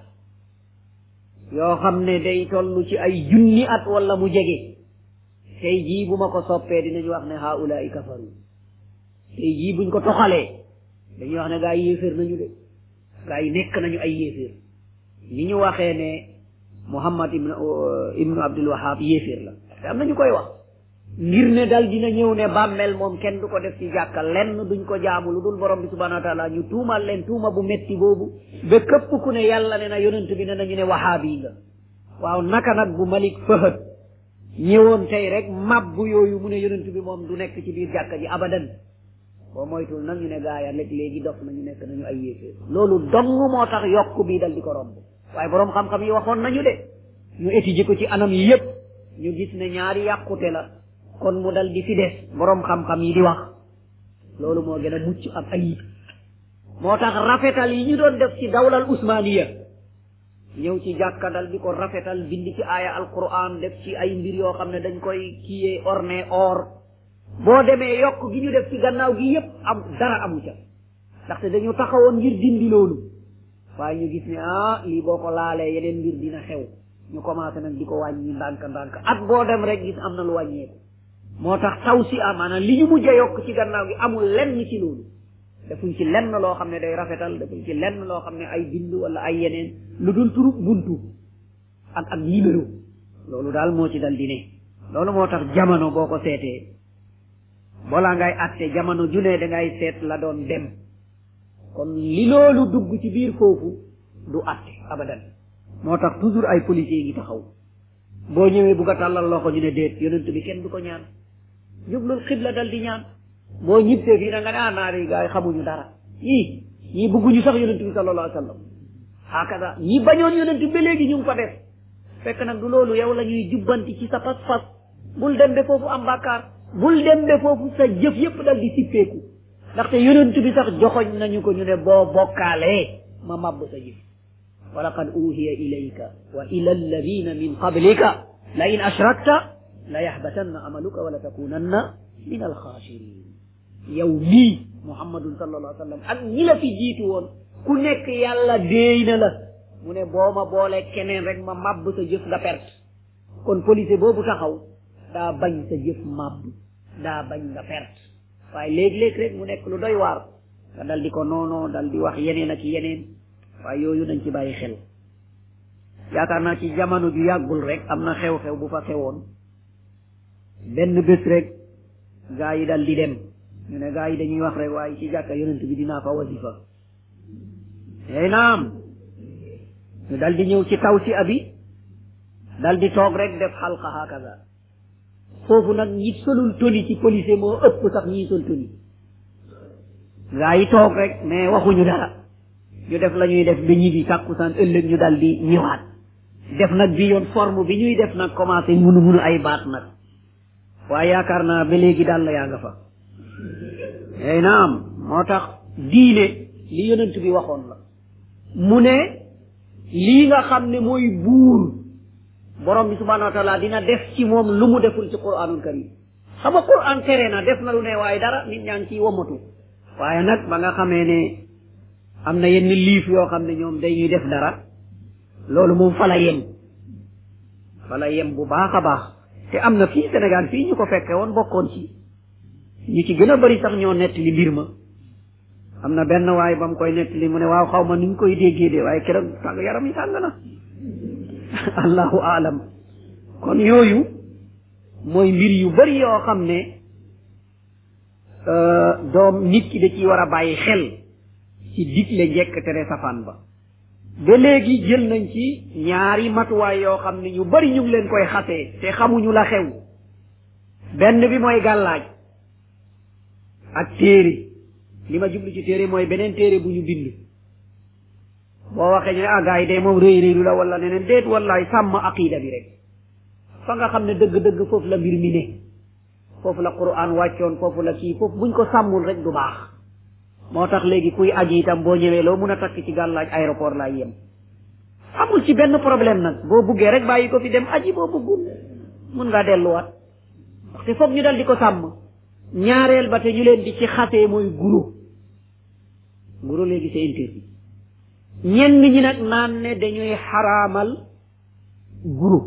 yoo xam ne day toll ci ay junni at wala mu jege tey jii bu ma ko soppee dinañu wax ne haulaai kafaru tey jii buñ ko toxalee dañuy wax ne gaa yi yéeféer nañu de gaa yi nekk nañu ay yéeféer ni ñu waxee ne muhammad ibn ibnu abdul wahab yéeféer la te am nañu koy wax ngir ne dal dina ñëw ne bàmmeel moom kenn du ko def ci jàkka lenn duñ ko jaamu lu dul borom bi subhanahu wa taala ñu tuumal leen tuuma bu metti boobu ba képp ku ne yàlla ne na yonent bi ne nañu ne wahaabi nga waaw naka nag bu malik fëhët ñëwoon tey rek màbb yooyu mu ne yonent bi moom du nekk ci biir jàkka ji abadan boo moytul nag ñu ne gaa ya nekk léegi dof nañu nekk nañu ay yéeféer loolu dong moo tax yokk bii dal di ko romb waaye boroom xam-xam yi waxoon nañu de ñu étudier ko ci anam yi yépp ñu gis ne ñaari yàqute la kon mu dal di fi des boroom xam-xam yi di wax loolu moo gën a mucc ab ayib moo tax rafetal yi ñu doon def ci dawlal usmaniya ñëw ci jàkka dal di ko rafetal bind ci aaya alquran def ci ay mbir yoo xam ne dañ koy kiyee orne or boo demee yokk gi ñu def ci gannaaw gi yépp am dara amu ca ndaxte dañu taxawoon ngir dindi loolu waaye ñu gis ne ah lii boo ko laalee yeneen mbir dina xew ñu commencé nag di ko wàññi ndànk ndànk at boo dem rek gis am na lu wàññeeku moo tax taw si amaana li ñu mujj a yokk ci gannaaw gi amul lenn ci loolu defuñ ci lenn loo xam ne day rafetal defuñ ci lenn loo xam ne ay bind wala ay yeneen lu dul turu buntu ak ak numéro loolu daal moo ci dal di ne loolu moo tax jamono boo ko seetee balaa ngay àtte jamono ju ne dangay seet la doon dem kon li loolu dugg ci biir foofu du àtte abadan moo tax toujours ay policiers yi taxaw boo ñëwee bu ko tàllal loxo ñu ne déet yonent bi kenn du ko ñaan jublul xibla dal di ñaan boo ñibbee fii da nga ne ah naar yi gars yi xamuñu dara yii ñii bëgguñu sax yonent bi sallallahu alayhi wa sallam hakada ñi bañoon yonent bi ba léegi ñu ngi ko def fekk nag du loolu yow la ñuy jubbanti ci sa pas-pas bul dem ba foofu am bàkkaar bul dem ba foofu sa jëf yépp dal di sippeeku ndaxte yonent bi sax joxoñ nañu ko ñu ne boo bokkaalee ma màbb sa jëf wa laqad uhiya ilayka wa ila alladina min qablika la in ashrakta la yaxbatanna amaluka wala takunanna min alxaasirin yow mii muhammadun sallallahu alayhi wa sallam ak ñi la fi jiitu woon ku nekk yàlla déey na la mu ne boo ma boole keneen rek ma màbb sa jëf nga perte kon policier boobu taxaw daa bañ sa jëf màbb daa bañ nga perte waaye léeg-léeg rek mu nekk lu doy waar nga dal di ko noonoo dal di wax yeneen ak yeneen waaye yooyu nañ ci bàyyi xel yaakaar naa ci jamono ju yàggul rek am na xew-xew bu fa xewoon benn bés rek gaa yi dal di dem ñu ne gaa yi dañuy wax rek waaye ci jàkka yonent bi dinaa fa wasifa hey naam ñu dal di ñëw ci taw si abi dal di toog rek def xalqa hakaza foofu nag ñi solul toni ci policier moo ëpp sax ñi sol toni gaa yi toog rek mais waxuñu dara ñu def la ñuy def ba ñibbi tàkkusaan ëllëg ñu dal di ñëwaat def nag bi yoon forme bi ñuy def nag commencé munu munu ay baat nag waaye yaakaar naa ba léegi daal la yaa nga fa ay naam moo tax diine li yonent bi waxoon la mu ne lii nga xam ne mooy buur borom bi subhanahu wa taala dina def ci moom lu mu deful ci quranul karim xam nga quran tere na def na lu ne waaye dara nit ñaa ngi ciy womatu waaye nag ba nga xamee ne am na yenn liif yoo xam ne ñoom dañuy def dara loolu moom fa la yem fa la yem bu baax a baax te am na fii Sénégal fii ñu ko fekke woon bokkoon ci ñu ci gën a bari sax ñoo nett li mbir ma am na benn waay ba mu koy nettali mu ne waaw xaw ma ni ñu koy déggee de waaye keroog tàng yaram yi tàng na allahu aalam kon yooyu mooy mbir yu bari yoo xam ne doom nit ki da ciy war a bàyyi xel ci digle njekk tere safaan ba ba léegi jël nañ ci ñaari matuwaay yoo xam ne ñu bari ñu ngi leen koy xasee te xamuñu la xew benn bi mooy gàllaaj ak téere li ma jublu ci téere mooy beneen téere bu ñu bind boo waxee ñu ne ah gars yi day moom rëy rëylu la wala neneen déet wallaay sàmm aqida bi rek fa nga xam ne dëgg-dëgg foofu la mbir mi ne foofu la quran wàccoon foofu la kii foofu buñ ko sàmmul rek du baax moo tax léegi kuy aji itam boo ñëwee loo mun a takk ci gàllaaj aéroport laa yem amul ci benn problème nag boo buggee rek bàyyi ko fi dem aji boo buggul mun ngaa delluwaat te foog ñu dal di ko sàmm ñaareel ba te ñu leen di ci xasee mooy guro guro léegi c'est interdit ñenn ñi nag naan ne dañuy xaraamal guro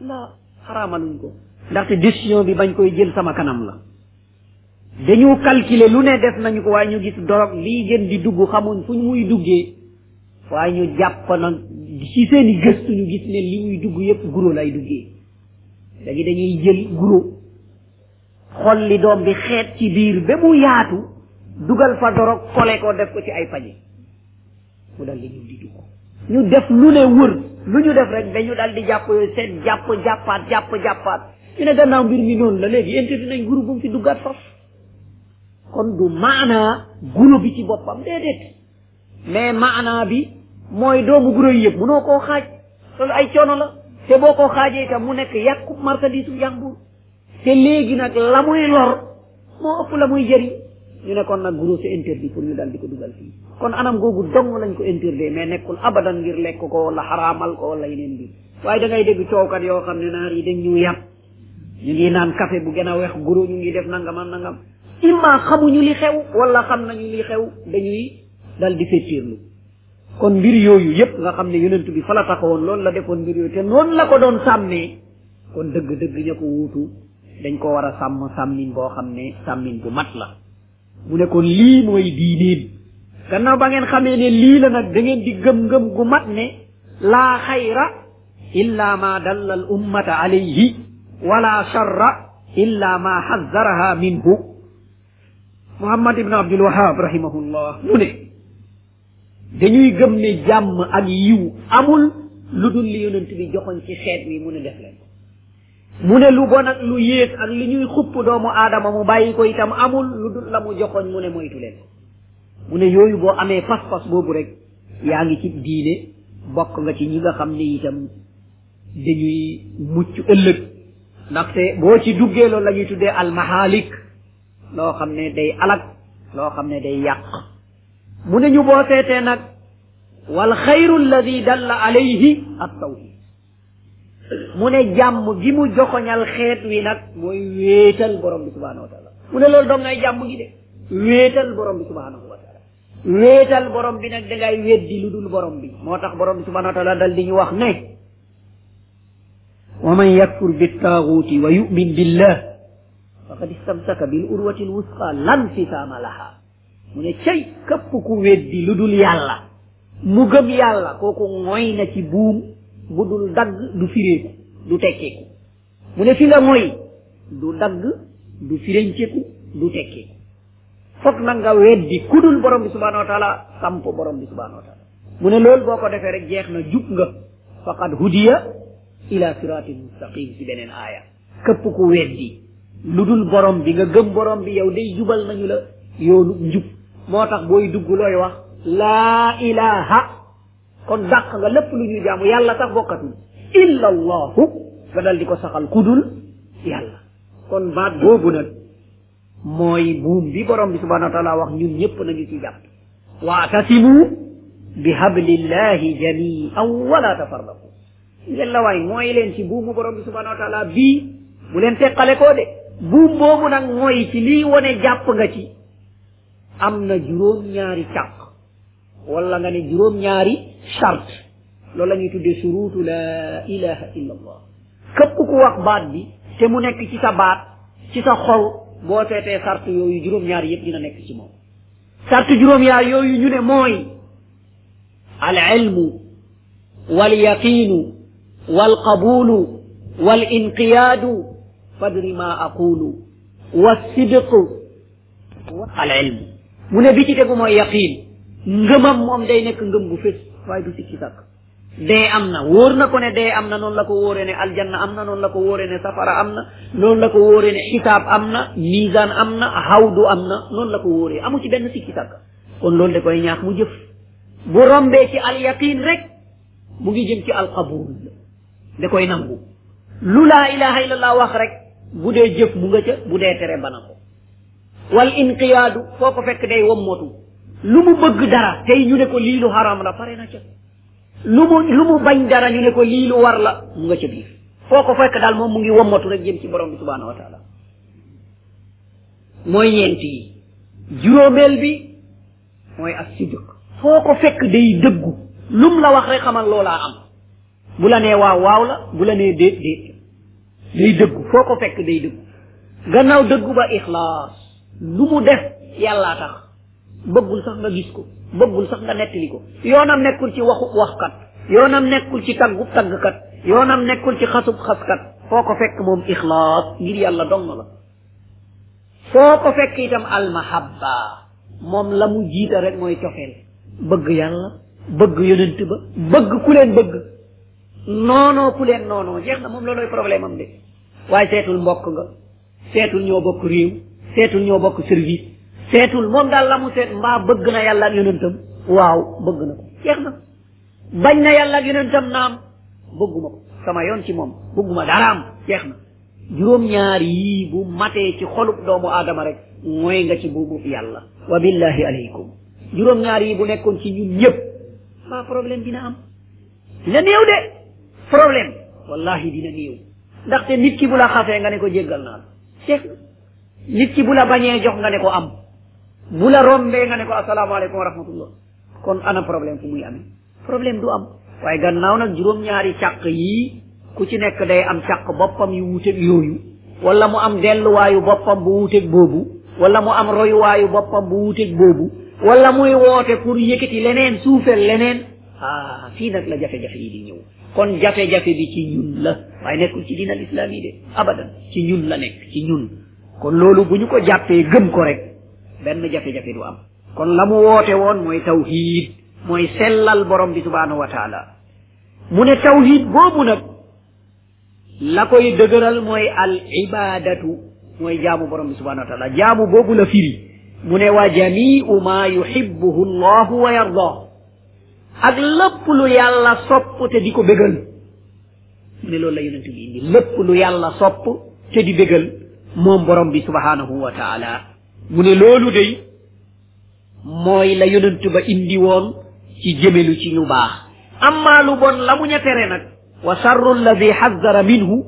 la xaraamaluñ ko ndaxte décision bi bañ koy jël sama kanam la dañu calculer lu ne def nañu ko waaye ñu gis dorog lii gën di dugg xamuñ fu muy duggee waaye ñu jàpp nag ci seen i gëstu ñu gis ne li muy dugg yépp guro lay duggee léegi dañuy jël guro xol li doom bi xeet ci biir ba mu yaatu dugal fa dorog kole ko def ko ci ay pañe mu daal di ñëw di dugg ñu def lu ne wër lu ñu def rek dañu daal di jàpp yooyu seen jàpp jàppaat jàpp jàppaat ñu ne gannaaw mbir mi noonu la léegi interdit nañ groupe bu mu fi duggaat faf kon du maanaa guro bi ci boppam déedéet mais maanaa bi mooy doomu guro yi yëpp munoo koo xaaj loolu ay coono la te boo koo xaajee itam mu nekk yàqu marchandise u jàmbur te léegi nag la muy lor moo ëpp la muy jëriñ ñu ne kon nag guro c'est interdit pour ñu dal di ko dugal fii kon anam googu dong lañ ko interdit mais nekkul abadan ngir lekk ko wala xaraamal ko wala yeneen bi waaye da ngay dégg coowkat yoo xam ne naar yi dañ ñu yàpp ñu ngi naan café bu gën a weex guro ñu ngi def nangam ak nangam imma xamuñu li xew wala xam nañu li xew dañuy dal di fettiirlu kon mbir yooyu yépp nga xam ne yonent bi fa la taxawoon loolu la defoon mbir yooyu te noonu la ko doon sàmmee kon dëgg-dëgg ña ko wuutu dañ ko war a sàmm sàmmin boo xam ne sàmmin bu mat la mu ne kon lii mooy diineem gannaaw ba ngeen xamee ne lii la nag da ngeen di gëm-gëm gu mat ne laa xayra illa ma dalla al ummata alayhi wala charra illa ma xazzaraha minhu muhammad ibn abdul wahab rahimahullah mu ne dañuy gëm ne jàmm ak yiw amul lu dul li yonent bi joxoñ ci xeet wi mu ne def leen mu ne lu bon ak lu yées ak li ñuy xupp doomu aadama mu bàyyi ko itam amul lu dul la mu joxoñ mu ne moytu leen mu ne yooyu boo amee pas-pas boobu rek yaa ngi ci diine bokk nga ci ñi nga xam ne itam dañuy mucc ëllëg ndaxte boo ci duggee loolu la ñuy tuddee almahalik loo xam ne day alag loo xam ne day yàq mu ne ñu boo seetee nag wal xayru alladi dalla alayhi at tawhid mu ne jàmm gi mu joxoñal xeet wi nag mooy wéetal borom bi subhanahu wa taala mu ne loolu dong ngay jàmm gi de wéetal borom bi subhanahu wa taala wéetal borom bi nag dangay weddi lu dul borom bi moo tax borom bi subhanahu wa taala dal di ñu wax ne wa man yakfur bittaaguuti wa yumin billah faqad istamsaka bil urwati lwusqa lan fisaama laha mu ne cay képp ku weddi lu dul yàlla mu gëm yàlla kooku ngoy na ci buum bu dul dagg du fireeku du tekkeeku mu ne fi nga ngoy du dagg du firenceku du tekkeeku foog na nga weddi ku dul borom bi subhanahu wa taala samp borom bi subhanahu wa taala mu ne loolu boo ko defee rek jeex na jub nga faqad hudiya ila siratin mustaqim ci beneen aaya képp ku weddi lu dul borom bi nga gëm borom bi yow day jubal nañu la yoonu njub moo tax booy dugg looy wax laa ilaha kon dàq nga lépp lu ñuy jaamu yàlla sax bokkatul illa allahu nga dal di ko saxal ku dul yàlla kon baat boobu nag mooy buum bi borom bi subhanahu wa taala wax ñun ñëpp nañu ci jàpp waatasimu bi hablillahi jamian wala tafarraqu ngeen la waay mooy leen ci buumu borom bi subhanahu wa taala bii bu leen teqale koo de buum boobu nag mooy ci lii wone jàpp nga ci am na juróom ñaari càq wala nga ne juróom ñaari charte loolu la ñuy tuddee surutu la ilaha illa allah képp ku wax baat bi te mu nekk ci sa baat ci sa xol boo seetee charte yooyu juróom ñaari yëpp dina nekk ci moom charte juróom ñaar yooyu ñu ne mooy al ilmu wal yaqinu wal qabulu wal inqiyadu fadri ma aqulu والصدق al ilmu mu ne bi ci tegu mooy yaqiin ngëmam moom day nekk ngëm gu fés waaye du sikki sàkk dee am na wóor na ko ne dee am na noonu la ko wóoree ne aljanna am na noonu la ko wóoree ne safara am na noonu la ko wóoree ne xisaab am na misaan am na hawdu am na noonu la ko wóoree amu ci benn sikki sàkk kon loolu da koy ñaax mu jëf bu rombee ci al yaqin rek mu ngi jëm ci al qabul da koy nangu lu laa ilaha illallah wax rek bu dee jëf mu nga ca bu dee tere bana ko wal inqiyaadu foo ko fekk day wommatu lu mu bëgg dara tey ñu ne ko lii lu haram la pare na ca lu mu lu mu bañ dara ñu ne ko lii lu war la mu nga ca biir foo ko fekk daal moom mu ngi wommatu rek jëm ci borom bi subhanahu wa taala mooy ñeent yi juróomeel bi mooy ak sidq foo ko fekk day dëggu lum la wax rek xamal loolaa am bu la nee waaw waaw la bu la nee déet déet day dëggu foo ko fekk day dëggu gannaaw dëggu ba ixlaas lu mu def yàllaa tax bëggul sax nga gis ko bëggul sax nga nettali ko yoonam nekkul ci waxu waxkat yoonam nekkul ci taggub taggkat yoonam nekkul ci xasub xaskat foo ko fekk moom ixlaas ngir yàlla dong la foo ko fekk itam almahabba moom la mu jiita rek mooy cofeel bëgg yàlla bëgg yonent ba bëgg ku leen bëgg noonoo ku leen noonoo jeex na moom loolooy problème am de waaye seetul mbokk nga seetul ñoo bokk réew seetul ñoo bokk service seetul moom daal la mu seet mbaa bëgg na yàlla ak yonentam waaw bëgg na ko jeex na bañ na yàlla ak yonentam naam bëgguma ko sama yoon ci moom bëgguma daraam jeex na juróom-ñaar yii bu matee ci xolub doomu aadama rek mooy nga ci buubub yàlla wa billahi aleykum juróom-ñaar yi bu nekkoon ci ñun ñëpp waa problème dina am dina néew de problème wallahi dina néew ndaxte nit ki bu la xasee nga ne ko jéggal naa jeex nit ki bu la bañee jox nga ne ko am bu la rombee nga ne ko asalaamaaleykum wa rahmatullah kon ana problème fu muy amee problème du am waaye gannaaw nag juróom-ñaari càq yii ku ci nekk day am càq boppam yu wuuteeg yooyu wala mu am delluwaayu boppam bu wuuteeg boobu wala mu am royuwaayu boppam bu wuuteeg boobu wala muy woote pour yëkkati leneen suufel leneen ah fii nag la jafe-jafe yi di ñëw kon jafe-jafe bi ci ñun la waaye nekkul ci diinal islam yi de abadan ci ñun la nekk ci ñun kon loolu bu ñu ko jàppee gëm ko rek benn jafe-jafe du am kon la mu woote woon mooy tawhid mooy sellal borom bi subhanahu wa taala mu ne tawhid boobu nag la koy dëgëral mooy al ibadatu mooy jaamu borom bi subhanahu wa taala jaamu boobu la firi mu ne wa jamiu ma yuhibbuhu llahu wa yardah ak lépp lu yàlla sopp te di ko bégal mu ne loolu la yonent bi indi lépp lu yàlla sopp te di bégal moom borom bi subhanahu wa taala mu ne loolu day mooy la yonent ba indi woon ci jëmelu ci ñu baax amma lu bon la mu ña tere nag wa sarru alladi xazzara minhu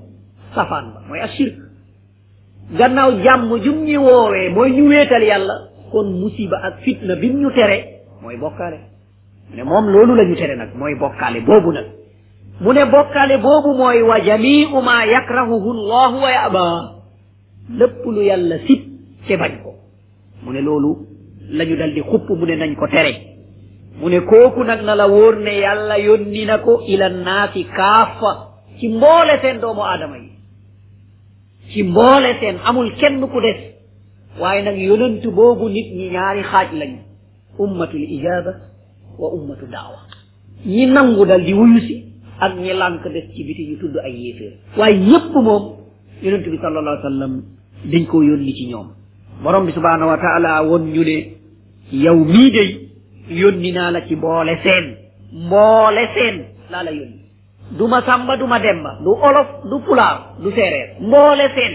safaan ba mooy ashirk gannaaw jàmm jum ñi woowee mooy ñu wéetal yàlla kon musiba ak fitna bim ñu tere mooy bokkaale mu ne moom loolu la ñu tere nag mooy bokkaale boobu nag mu ne bokkaale boobu mooy wa jamiu ma yakrahuhu llahu wa yaba lépp lu yàlla sib te bañ ko mu ne loolu lañu dal di xupp mu ne nañ ko tere mu ne kooku nag na la wóor ne yàlla yónni na ko ila naasi kaafa ci mboole seen doomu aadama yi ci mboole seen amul kenn ku des waaye nag yonent boobu nit ñi ñaari xaaj lañu ummatul ijaaba wa ummatu daawa ñi nangu dal di wuyu si ak ñi lànk des ci biti ñu tudd ay yéeféer waaye ñépp moom yonent bi sallallahu alayhi wa sallam dañ koo yónni ci ñoom borom bi subhaanahu wa taala woon ñu ne yow mii day yónni naa la ci boole seen mboole seen laa la yónni du ma sàmba du ma demba du olof du pulaar du séeréer mboole seen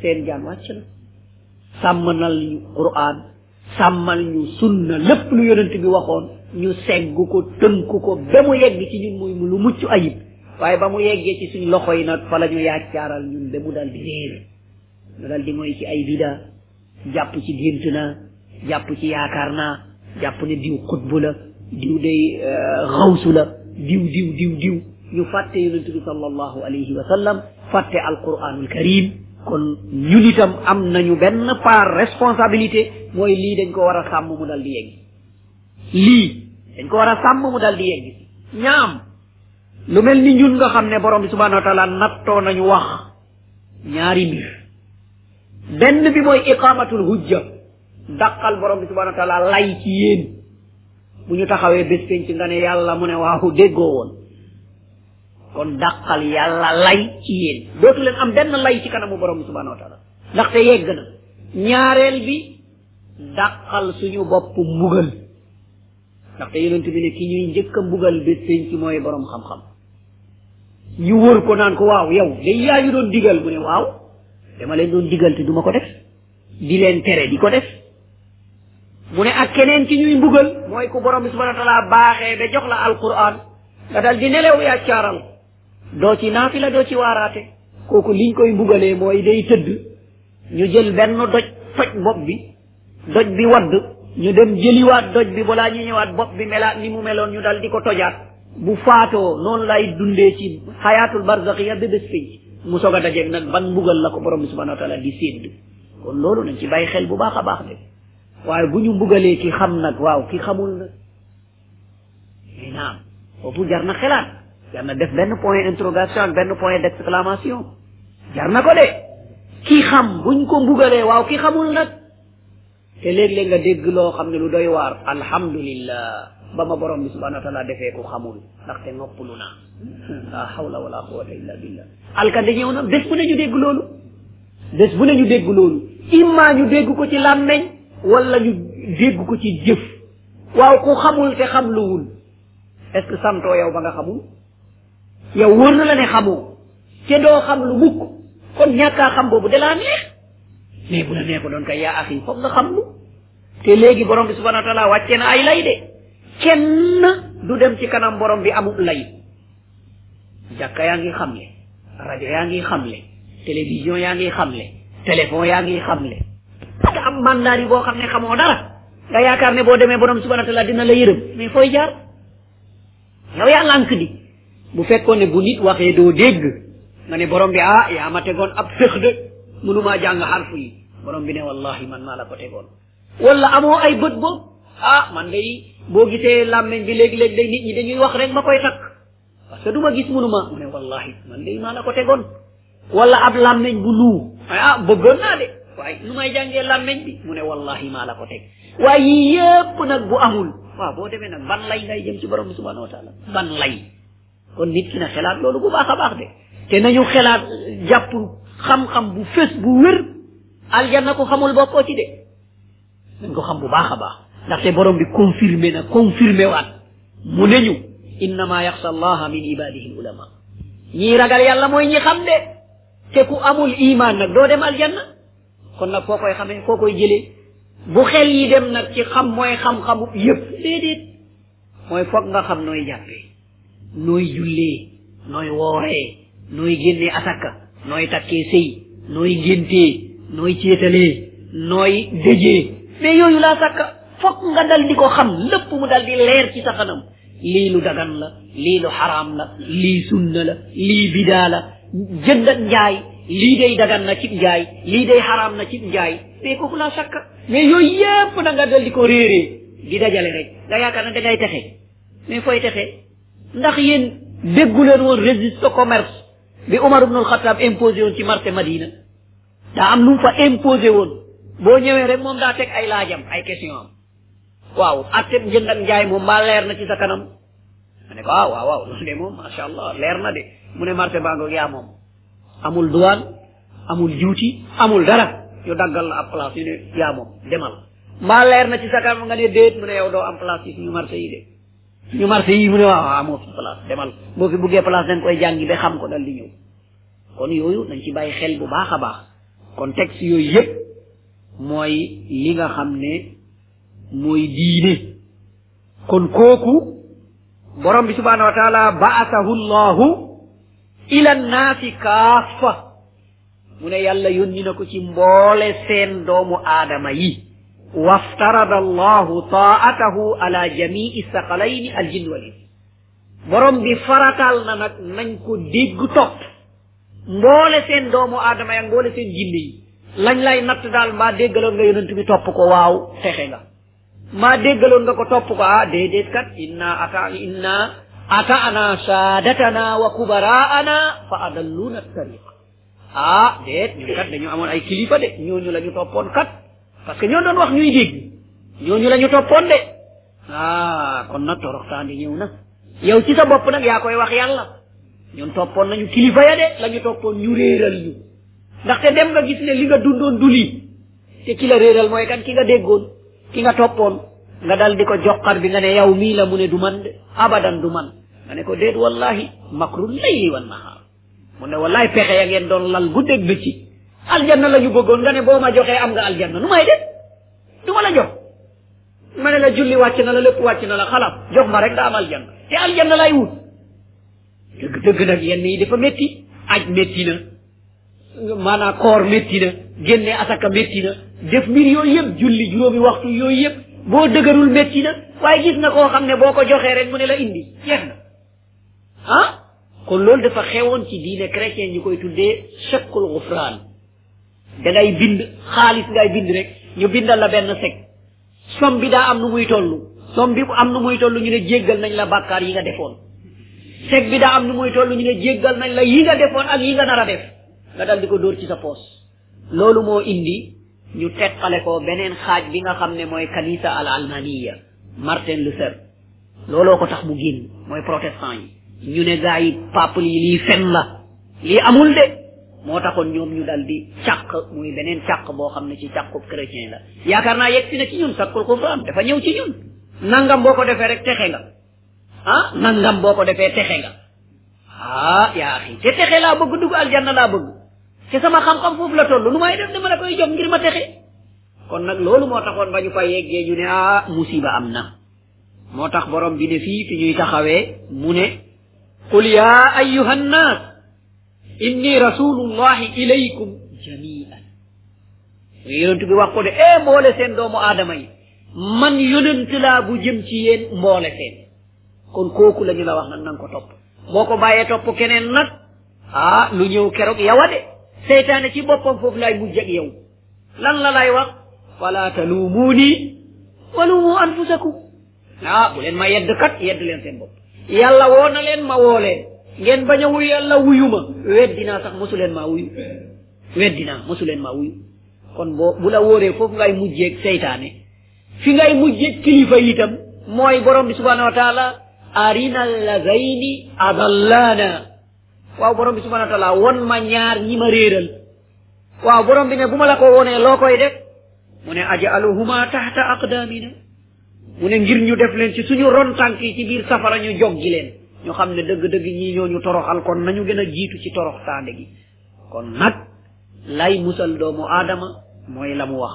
seen jaan wàcc na sàmmanal ñu quran sàmmal ñu sunna lépp lu yonent bi waxoon ñu segg ko tënk ko ba mu yegg ci ñun muy lu mucc ayib waaye ba mu yeggee ci suñ loxo yi nag fa la ñu yaacaaral ñun ba mu dal di réer ñu dal di mooy ci ay bida jàpp ci gént na jàpp ci yaakaar naa jàpp ne diw xutbu la diw day xawsu la diw diw diw diw ñu fàtte yonent bi sallallahu alayhi wa sallam fàtte alquranul karim kon ñun itam am nañu benn part responsabilité mooy lii dañ ko war a sàmm mu dal di yegg lii dañ ko war a sàmm mu dal di yegg ñaam lu mel ni ñun nga xam ne borom bi subhanahu wa taala nattoo nañu wax ñaari mbir benn bi mooy iqamatul hujja dàqal borom bi subhanahu wa taala lay ci yéen bu ñu taxawee bés penc nga ne yàlla mu ne waaxu déggoo woon kon dàqal yàlla lay ci yéen dootu leen am benn lay ci kanamu borom bi subhanahu wa taala ndaxte yegg na ñaareel bi dàqal suñu bopp mbugal ndaxte yonent bi ne ki ñuy njëkk a mbugal bés pénc ci mooy borom xam-xam ñu wër ko naan ko waaw yow day yaa ñu doon digal mu ne waaw dama leen doon digal te duma ko def di leen tere di ko def mu ne ak keneen ci ñuy mbugal mooy ku borom bi subhana wa taala baaxee ba jox la alquran nga dal di nelew yàccaaral doo ci naafi la doo ci waaraate kooku liñ koy mbugalee mooy day tëdd ñu jël benn doj toj bopp bi doj bi wadd ñu dem jëliwaat doj bi balaa ñu ñëwaat bopp bi melaat ni mu meloon ñu dal di ko tojaat bu faatoo noonu lay dundee ci xayaatul barzaxiya ba bés pénc mu soog a dajeeg nag ban mbugal la ko borom bi subhanahu wa taala di sédd kon loolu nañ ci bàyyi xel bu baax a baax de waaye bu ñu mbugalee ki xam nag waaw ki xamul nag naam foofu jar na xelaat jar na def benn point interrogation ak benn point d'exclamation jar na ko de ki xam buñ ko mbugalee waaw ki xamul nag te léeg-léeg nga dégg loo xam ne lu doy waar alhamdulillah ba ma borom bi subhanahu wa taala defee ku xamul ndaxte noppalu naa la hawla wala quwata illa billah alkande ñëw na bés bu ne ñu dégg loolu bés bu ne ñu dégg loolu imma ñu dégg ko ci làmmeñ wala ñu dégg ko ci jëf waaw ku xamul te xam luwul est ce que santoo yow ba nga xamul yow wóor na la ne xamoo te doo xam lu mukk kon ñàkkaa xam boobu dalaa neex mais bu la nee ko doon kay yaa axi foog nga xam lu te léegi borom bi subhanahu wa taala wàccee na ay lay de kenn du dem ci kanam borom bi amul lay jàkka yaa ngi xamle rajo yaa ngi xamle télévision yaa ngi xamle téléphone yaa ngi xamle parce que am mandat yi boo xam ne xamoo dara nga yaakaar ne boo demee borom subhanahu wa taala dina la yërëm mais fooy jaar yow yaa lànk di bu fekkoon ne bu nit waxee doo dégg nga ne borom bi ah yaa ma tegoon ab sëx de mënumaa jàng xarfu yi borom bi ne wallahi man maa la ko tegoon wala amoo ay bët boobu ah man day boo gisee làmmeñ bi léegi-léegi day nit ñi dañuy wax rek ma koy takk parce que du ma gis munuma mu ne wallahi man day maa la ko tegoon wala ab làmmeñ bu luu ah bëggoon naa de waaye nu may jàngee làmmeñ bi mu ne wallahi maa la ko teg waaye yii yépp nag bu amul waaw boo demee nag ban lay ngay jëm ci borom bi subhanahu wa taala ban lay kon nit ki na xelaat loolu bu baax a baax de te nañu xelaat jàpp xam-xam bu fés bu wér aljanna ko xamul bokkoo ci de nañ ko xam bu baax a baax ndaxte borom bi confirmé na confirmé waat mu ne ñu innama yaxsa allaha min ibadihi l ulama ñii ragal yàlla mooy ñi xam de te ku amul iman nag doo dem aljanna kon nag foo koy xamee foo koy jëlee bu xel yi dem nag ci xam mooy xam-xamu yëpp déedéet mooy foog nga xam nooy jàppee nooy jullee nooy wooree nooy génnee asaka nooy takkee sëy nooy ngéntee nooy céetalee nooy dëjee mais yooyu laa sàkka fokk nga dal di ko xam lépp mu dal di leer ci sa xanam lii lu dagan la lii lu xaraam la lii sunna la lii bidaa la jënd ak njaay lii day dagan na cib njaay lii day xaraam na cib njaay mais kooku laa sàkka mais yooyu yépp na nga dal di ko réeree di dajale rek nga yaakaar na da ngay texe mais fooy texee ndax yéen déggu leen woon registre de commerce bi Umar ibnul Xattaab imposé woon ci marché Madina daa am lu mu fa imposé woon boo ñëwee rek moom daa teg ay laajam ay question am waaw atteb njënd ak njaay moom mbaa leer na ci sa kanam ma ne ko ah waaw waaw loolu de moom macha allah leer na de mu ne marché baa ngoog yaa moom amul duwaan amul juuti amul dara ñu daggal la ab place yu ne yaa moom demal mbaa leer na ci sa kanam nga ne déet mu ne yow doo am place ci suñu marché yi de suñu marché yi mu ne waaw waaw amoo fi place demal boo fi buggee place dañ koy jàngi ba xam ko dal di ñëw kon yooyu nañ ci bàyyi xel bu baax a baax kon texte yooyu yépp mooy li nga xam ne mooy diine kon kooku borom bi subhanahu wa taala ba'athahu llahu ila naasi kaafa mu ne yàlla yónni na ko ci mboole seen doomu aadama yi waftarada allahu taatahu ala jamii saqalayni aljin wal ins borom bi faratal na nag nañ ko dégg topp mboole seen doomu aadama ya mboole seen jinne yi lañ lay natt daal mbaa déggaloon nga yonent bi topp ko waaw fexe nga maa déggaloon nga ko topp ko ah déedéet kat inna ata inna atana saadatana wa kubaraana fa adalluna tariq ah déet ñun kat dañu amoon ay kilifa de ñooñu la ñu toppoon kat parce que ñoo doon wax ñuy dégg ñooñu la ñu toppoon de ah kon nag toroxtaandi ñëw na yow ci sa bopp nag yaa koy wax yàlla ñun toppoon nañu kilifa ya de la ñu toppoon ñu réeral ñu ndaxte dem nga gis ne li nga dundoon du lii te ki la réeral mooy kan ki nga déggoon ki nga toppoon nga dal di ko joxar bi nga ne yow mii la mu ne du man de abadan du man nga ne ko déet wallahi makru layli wan nahaar mu ne wallahi pexe ya ngeen doon lal bu dégg ci aljanna la ñu bëggoon nga ne boo ma joxee am nga aljanna nu may def du ma la jox ma ne la julli wàcc na la lépp wàcc na la xalaat jox ma rek nga am aljanna te aljanna lay wut dëgg dëgg nag yenn yi dafa métti aj métti na maanaam koor métti na génne asaka métti na def mbir yooyu yëpp julli juróomi waxtu yooyu yëpp boo dëgërul métti na waaye gis na koo xam ne boo ko joxee rek mu ne la indi jeex na ah kon loolu dafa xewoon ci diine chrétien ñu koy tuddee chèquul gufraan da ngay bind xaalis ngay bind rek ñu bindal la benn sec som bi daa am nu muy toll som bi am nu muy toll ñu ne jéggal nañ la bàkkaar yi nga defoon seg bi daa am nu muy toll ñu ne jéggal nañ la yi nga defoon ak yi nga nar a def nga dal di ko dóor ci sa poos loolu moo indi ñu teqale ko beneen xaaj bi nga xam ne mooy kanisa al almaniya martin luther looloo ko tax mu génn mooy protestant yi ñu ne gaa yi peuple yi lii fen la lii amul de moo taxoon ñoom ñu dal di càq muy beneen càq boo xam ne ci càqu chrétien la yaakaar naa yegg si na ci ñun sakkul kufraan dafa ñëw ci ñun nangam boo ko defee rek texe nga ah nangam boo ko defee texe nga ah yaa xii te texe laa bëgg dugg aljanna laa bëgg te sama xam-xam foofu la toll nu may def dama la koy jox ngir ma texe kon nag loolu moo taxoon ba ñu fa yeggee ñu ne ah musiba am na moo tax borom bi ne fii fi ñuy taxawee mu ne qul yaa ayuha nnaas inni rasulullahi ilaykum jamian yonent bi wax ko de ee mboole seen doomu aadama yi man yonent laa bu jëm ci yéen mboole seen kon kooku la ñu la wax nag na nga ko topp boo ko bàyyee topp keneen nag ah lu ñëw keroog yawa de seytaane ci boppam foofu laay mujj ak yow lan la lay wax wala taluumuuni waluumu anfusakum ah bu leen ma yedd kat yedd leen seen bopp yàlla woo na leen ma woo leen ngeen bañ a wuyu yàlla wuyu ma weddi naa sax mosu leen maa wuyu weddi naa mosu leen maa wuyu kon boo bu la wóoree foofu ngay mujjeeg seytaane fi ngay mujjeeg kilifa yi itam mooy borom bi subhanahu wa taala arina allazayni adallana waaw borom bi subhanahu wa taala won ma ñaar ñi ma réeral waaw borom bi ne bu ma la ko wonee loo koy def mu ne ajaluhuma taxta aqdaamina mu ne ngir ñu def leen ci suñu ron tànk yi ci biir safara ñu joggi leen ñu xam ne dëgg-dëgg ñii ñooñu toroxal kon nañu gën a jiitu ci torox taande gi kon nag lay musal doomu aadama mooy la mu wax